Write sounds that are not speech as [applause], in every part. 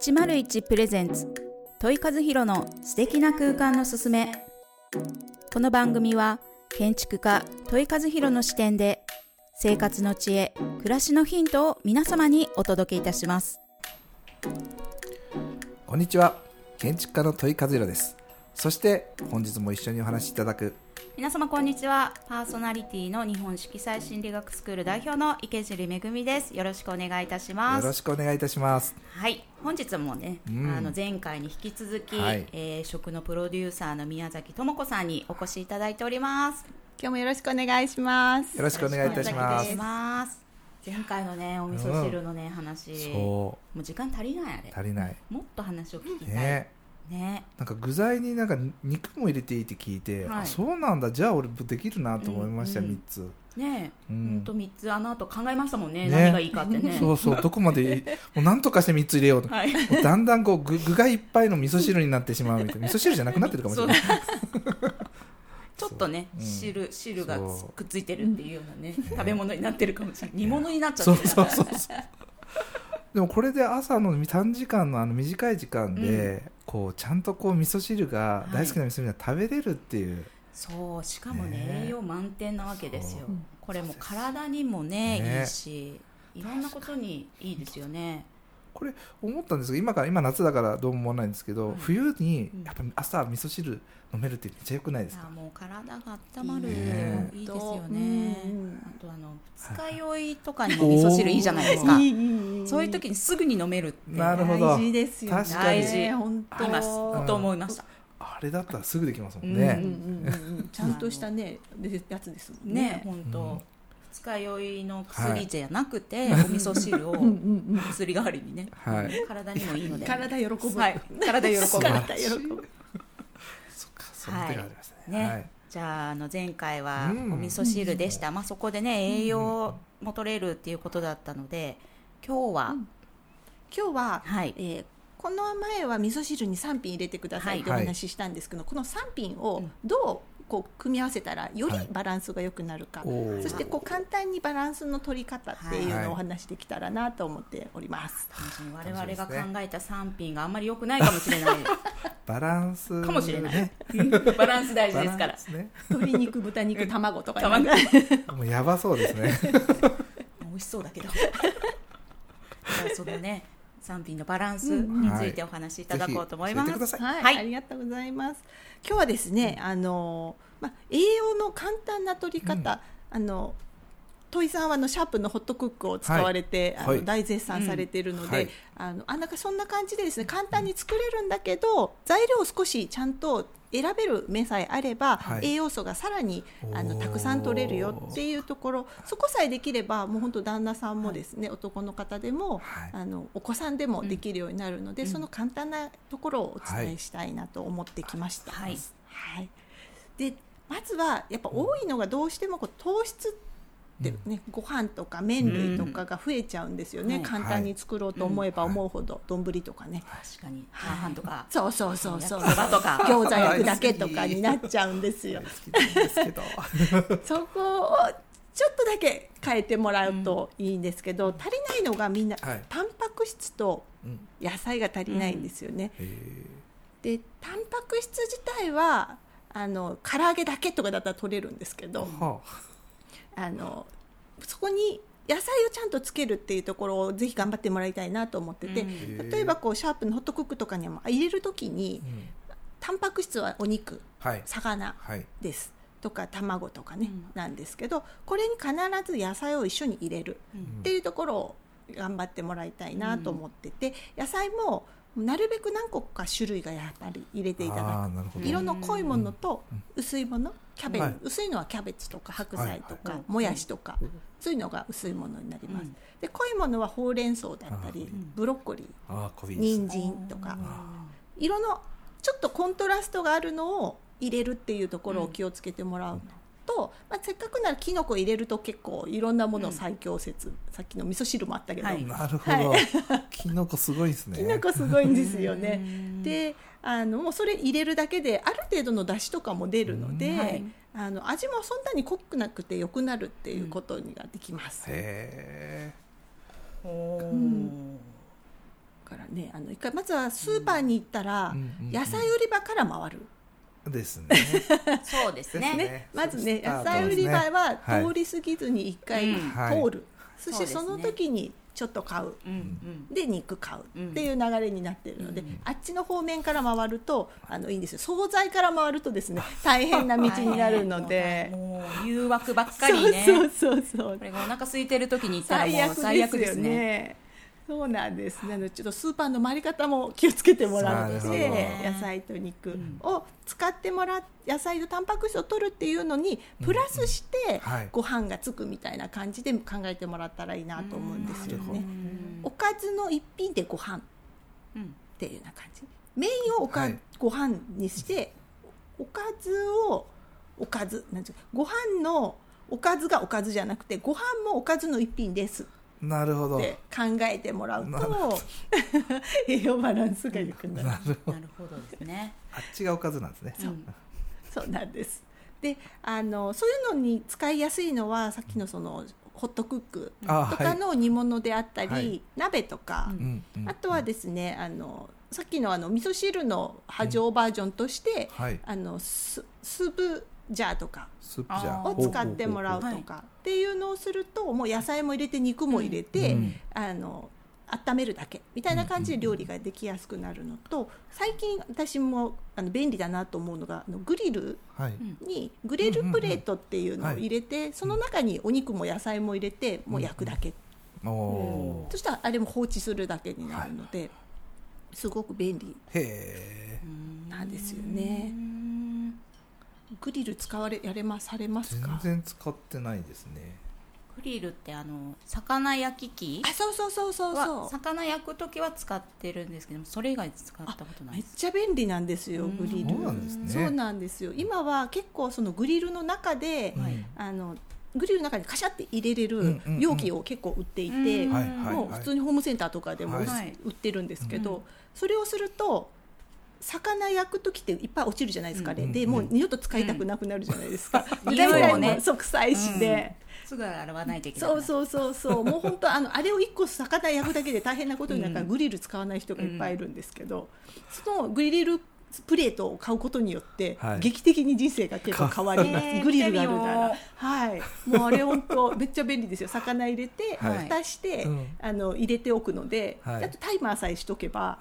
101プレゼンツ。問い和弘の素敵な空間のすすめ。この番組は建築家問い和弘の視点で生活の知恵暮らしのヒントを皆様にお届けいたします。こんにちは。建築家の問い和弘です。そして本日も一緒にお話しいただく。皆様こんにちは。パーソナリティの日本色彩心理学スクール代表の池尻めぐみです。よろしくお願いいたします。よろしくお願いいたします。はい本日もね、うん、あの前回に引き続き、はい、えー、食のプロデューサーの宮崎智子さんにお越しいただいております。今日もよろしくお願いします。よろしくお願いいたします。前回のねお味噌汁のね、うん、話もう時間足りないあれ。足りない。もっと話を聞きたい、ねね、なんか具材になんか肉も入れていいって聞いて、はい、あそうなんだ。じゃあ俺できるなと思いました、うん。うん、3つ。ねえ、うん、と3つあの後考えましたもんね、ね、何がいいかってね。[laughs] そうそうどこまで [laughs] もう何とかして3つ入れようと、はい、だんだんこう具具がいっぱいの味噌汁になってしまうみたいな。味噌汁じゃなくなってるかもしれない。[laughs] ちょっとね、う。ん、汁汁がくっついてるっていうようなね食べ物になってるかもしれない。煮物になっちゃってる。そうそうそうそうでもこれで朝の短時間のあの短い時間で、こうちゃんとこう味噌汁が大好きな味噌汁が食べれるっていう、はい、そうしかもね、栄養満点なわけですよ。これも体にもね、ね、いいしいろんなことにいいですよねこれ思ったんですけど今から今夏だからどうも思わないんですけど、はい、冬にやっぱ朝味噌汁飲めるってめっちゃよくないですか？もう体が温まる、ね、いいですよね、あとあの二日酔いとかにも味噌汁いいじゃないですか。そういう時にすぐに飲めるってなるほど。大事ですよね。大事。本当。今と思いました。あれだったらすぐできますもんね、ちゃんとしたねやつですもんね。ね本当、うん二日酔いの薬じゃなくて、はい、お味噌汁を薬代わりにね、はい、体にもいいので。体喜ぶ、はい、体喜ぶ。体喜ぶ。そっかその手がありましたね,、ねじゃああの前回はお味噌汁でした、うん、まあ、そこでね栄養も取れるっていうことだったので今日は、うん、今日は、はい。えー、この前は味噌汁に3品入れてくださいとお話ししたんですけど、はい、この3品をどうこう組み合わせたらよりバランスが良くなるか、はい、そしてこう簡単にバランスの取り方っていうのをお話できたらなと思っております、はい、我々が考えた3品があんまり良くないかもしれない。[laughs] バランス、かもしれない、[laughs] バランス大事ですから、ね、鶏肉豚肉卵とか、ね、[laughs] もうやばそうですね。美味しそうだけど。そのね産品のバランスについてお話しいただこうと思います。はい、はい、ありがとうございます。今日はですね、うん、あのまあ栄養の簡単な取り方、うん、あの土井さんはあのシャープのホットクックを使われて、はい、あの大絶賛されているので、うん。はい、あのあなんかそんな感じでですね簡単に作れるんだけど材料を少しちゃんと選べる目さえあれば、はい、栄養素がさらにあのたくさん取れるよっていうところそこさえできればもう本当旦那さんもですね、はい、男の方でも、はい、あのお子さんでもできるようになるので、うん、その簡単なところをお伝えしたいなと思ってきました。はい、でまずはやっぱ多いのがどうしてもこう糖質ってね、うん、ご飯とか麺類とかが増えちゃうんですよね、うん、簡単に作ろうと思えば思うほど丼、とかね。確かに。チャーハンとか、そうそうそうそう。とか。餃子焼くだけとかになっちゃうんですよ。[laughs] そこをちょっとだけ変えてもらうといいんですけど、うん、足りないのがみんな、はい、タンパク質と野菜が足りないんですよね。でタンパク質自体はあの唐揚げだけとかだったら取れるんですけど、はああのそこに野菜をちゃんとつけるっていうところをぜひ頑張ってもらいたいなと思ってて、うん、例えばこうシャープのホットクックとかにも入れる時に、うん、タンパク質はお肉、はい、魚です、はい、とか卵とかね、うん、なんですけどこれに必ず野菜を一緒に入れるっていうところを頑張ってもらいたいなと思ってて、野菜もなるべく何個か種類がやっぱり入れていただく。色の濃いものと薄いもの、キャベツ、はい、薄いのはキャベツとか白菜とか、はい、もやしとか、そういうのが薄いものになります、で濃いものはほうれん草だったりブロッコリー。人参とか。色のちょっとコントラストがあるのを入れるっていうところを気をつけてもらう。のと、まあ、せっかくならきのこ入れると結構いろんなもの最強説、うん、さっきの味噌汁もあったけど、はい、なるほど、はい、きのこすごいですね。きのこすごいんですよね。であのもうそれ入れるだけである程度の出汁とかも出るので、はい、あの味もそんなに濃くなくてよくなるっていうことにができます、うん、へえ、うん、からねあの一回まずはスーパーに行ったら、野菜売り場から回る、ですね。[laughs] そうですね。ね、まずね野菜売り場ははい。通り過ぎずに一回通る、そしてそうですね。その時にちょっと買う。で肉買う。っていう流れになってるので、うん。あっちの方面から回るとあのいいんですよ。惣菜から回るとですね大変な道になるので、[laughs] もう誘惑ばっかりね。[laughs] そうそうそうこれがお腹空いてる時に行ったらもう最悪最悪ですね。ね。そうなんです。なのでちょっとスーパーの回り方も気をつけてもらって、野菜と肉を使ってもらっ野菜とタンパク質を取るっていうのにプラスしてはいご飯がつくみたいな感じで考えてもらったらいいなと思うんですよね。おかずの一品でご飯っうんていうような感じ。メインをおか、はいご飯にしておかずをおかずなんていうかご飯のおかずがおかずじゃなくてご飯もおかずの一品です。なるほど。考えてもらうと [laughs] 栄養バランスが良くなる。なるほど。なるほどですね。あっちがおかずなんですね。う。ん [laughs] そうなんです。であのそういうのに使いやすいのはさっきのそのホットクックあとかの煮物であったり、はい。鍋とか、うん。うんうんあとはですねあのさっきのあの味噌汁の波状バージョンとして、はい。あのススープジャーとかを使ってもらうとかっていうのをするともう野菜も入れて肉も入れて、うん。あの温めるだけみたいな感じで料理ができやすくなるのと最近私もあの便利だなと思うのがあのグリルはい。にグレルプレートっていうのを入れて、その中にお肉も野菜も入れてもう焼くだけ、おおー。そしたらあれも放置するだけになるので、すごく便利へえなんですよね。グリル使われやれますされます全か然使ってないですね。グリルってあの魚焼き器？あそうそうそうそうはそう。魚焼く時は使ってるんですけどもそれ以外使ったことないめっ。ちゃ便利なんですようん。グリル。そうなんですね。そうなんですよ。今は結構そのグリルの中で、うん。はい。あのグリルの中にカシャって入れれる容器を結構売っていて、もう普通にホームセンターとかでもはい。売ってるんですけど、うん。それをすると魚焼く時っていっぱい落ちるじゃないですか、あれうんでもう二度と使いたくなくなるじゃないですか、うん。匂いもね。もうそう臭いしで、すぐ洗わないといけない。そうそうそう。そう。もう本当あのあれを一個魚焼くだけで大変なことになるから、うんグリル使わない人がいっぱいいるんですけど、そのグリルプレートを買うことによって、はい。劇的に人生が結構変わります、[laughs] グリルがあるなら。はい。もうあれ本当めっちゃ便利ですよ。魚入れて、はい。蓋して、うん。あの入れておくので、はい。あとタイマーさえしとけば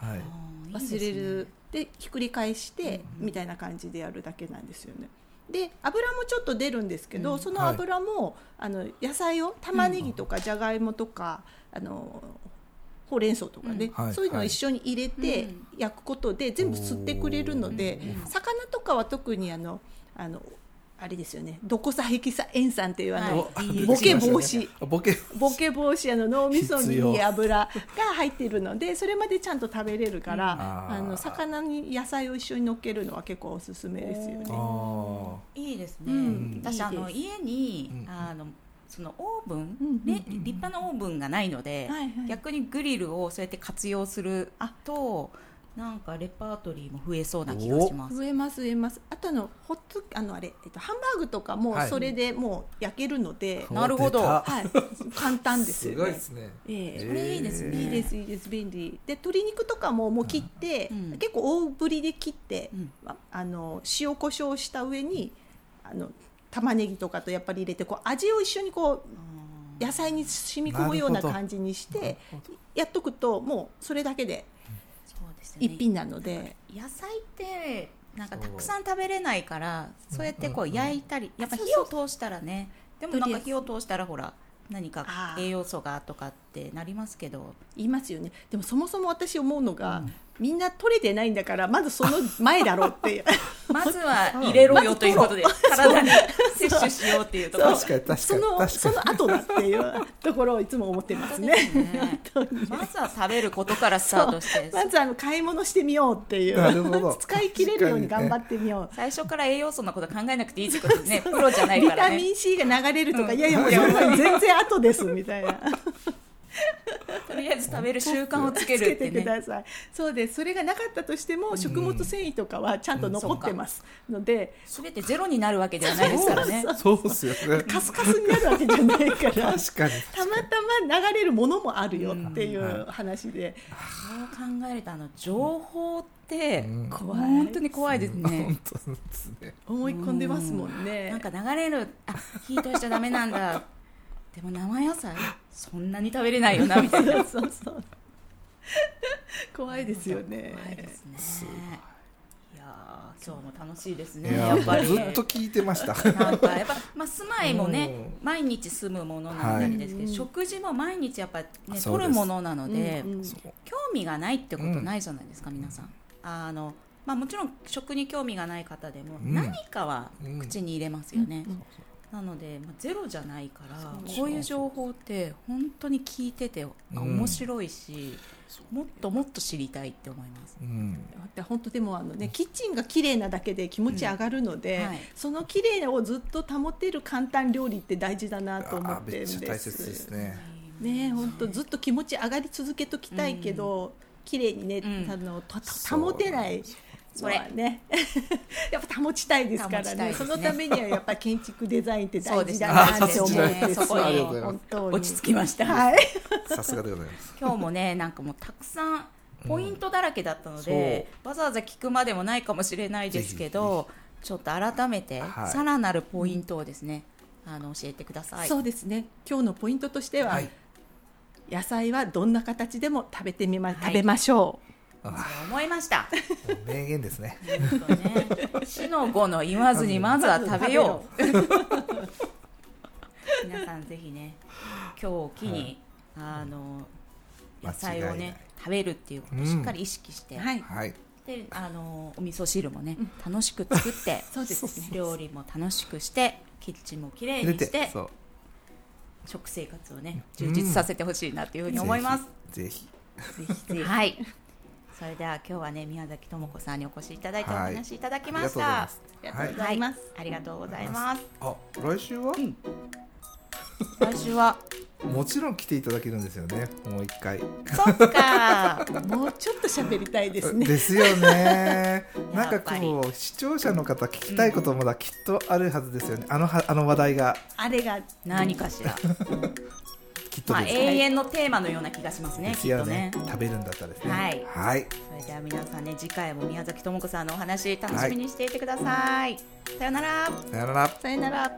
忘れるでひっくり返して、みたいな感じでやるだけなんですよね。で油もちょっと出るんですけど、うん。その油も、あの野菜を玉ねぎとかじゃがいもとか、あのほうれん草とかね、うん。はい。そういうのを一緒に入れてうん。焼くことで全部吸ってくれるので、うん。魚とかは特にあのあのあれですよね。ドコサヘキサ塩酸っていうあの、はい。ボケ防止。あボケボケ防止あの脳みそに油が入っているのでそれまでちゃんと食べれるから、うん。あー。あの魚に野菜を一緒に乗っけるのは結構おすすめですよあね。ー。いいですね。うん。私あの家に、うん。あのそのオーブン、うんうんねうん。立派なオーブンがないので、はいはい。逆にグリルをそうやって活用するとなんかレパートリーも増えそうな気がします。増えます増えます。あとあのホットあのあれ、えっと、ハンバーグとかもはい。それでもう焼けるので、なるほど。はい、簡単です。すよね。ごいですね。ええそれいいですねいいですいいです便利。で鶏肉とかももう切って、うん。結構大ぶりで切って、うん。ああの塩コショウした上にあの玉ねぎとかとやっぱり入れてこう味を一緒にこう野菜に染み込むような感じにしてやっとくともうそれだけでね。一品なので、野菜ってなんかたくさん食べれないからそう。やってこう焼いたりやっぱ火を通したらねでもなんか火を通したらほら何か栄養素がとかってなりますけど。言いますよね。でもそもそも私思うのが、うんみんな取れてないんだからまずその前だろうっていう。[laughs] まずは入れろよということで体に摂取しようっていうところ。確かに確かそに確のそかの後だっていうところをいつも思ってますね。ね [laughs] まずは食べることからスタートして。まずあの買い物してみようっていう。なるほど。使い切れるように頑張ってみよう。最初から栄養素のこと考えなくていいってことですねプロじゃないビからね。タミン C が流れるとか、うん [laughs] いや。いや全然後ですみたいな。りあえず食べる習慣をつけるってね。くださいそうです。それがなかったとしても、食物繊維とかはちゃんと残ってますので、すべてゼロになるわけではないですからね。そうですよね。カスカスになるわけじゃないから。確かに。たまたま流れるものもあるよっていう話で、そう考えるとあの情報ってうん。怖い本当に怖いですね。本当ですね。思い込んでますもんね、なんか流れるあ火通しちゃダメなんだでも生野菜そんなに食べれないよな [laughs] みたいな。そうそうそう。怖いですよね。怖いですね。いやー今日も楽しいですいねややっぱり。ずっと聞いてました。なんかやっぱ、まあ、住まいもねうん。毎日住むものなのですけど、はい。食事も毎日やっぱ、ね、取るものなので、うんうん。興味がないってことないじゃないですか、皆さん。あの、まあ、もちろん食に興味がない方でもうん。何かはうん口に入れますよね、うんなので、まあ、ゼロじゃないからこういう情報って本当に聞いてて、あ面白いし、もっともっと知りたいって思います。うん。で本当でもあのねキッチンが綺麗なだけで気持ち上がるので、うん。はい。その綺麗をずっと保てる簡単料理って大事だなと思っってるんです。ちゃ大切ですね。ね本当ずっと気持ち上がり続けときたいけど、綺麗にね、うん。あの保てないそれね。[laughs] やっぱ保ちたいですからね。ね。そのためにはやっぱ建築デザインって大事だなって思うんですそこに。ありがとうございます。本当に落ち着きました、はい。さすがでございます。[laughs] 今日もねなんかもうたくさんポイントだらけだったので、わざわざ聞くまでもないかもしれないですけどちょっと改めてはい。さらなるポイントをですね、あの教えてください。そうですね。今日のポイントとしては、はい。野菜はどんな形でも食べてみま、はい。食べましょそう思いました。名言ですね。死の子の言わずにまずは食べよう。皆さんぜひね今日を機に、あの野菜をね食べるっていうことをしっかり意識して、うはい。はい。であのお味噌汁もね、楽しく作って [laughs] そうですね。料理も楽しくしてキッチンもきれい入れにして食生活をね充実させてほしいなというふうに思います、ぜひ。ぜひぜひ。はいそれでは今日はね宮崎智子さんにお越しいただいておはい。話いただきあました、りがとうございます。ありがとうございます、ありがとうございます。あ来週は？来週は。もちろん来ていただけるんですよね。もう一回。そっか。[laughs] もうちょっと喋りたいですね。ですよね。[laughs] なんかこう視聴者の方聞きたいこともまだきっとあるはずですよね。あのはあの話題が。あれが何かしら [laughs] きっとまあ永遠のテーマのような気がしますねきっとねね。食べるんだったらですね。はい。はい。それでは皆さんね次回も宮崎智子さんのお話楽しみにしていてください、さよなら。さよなら。さよなら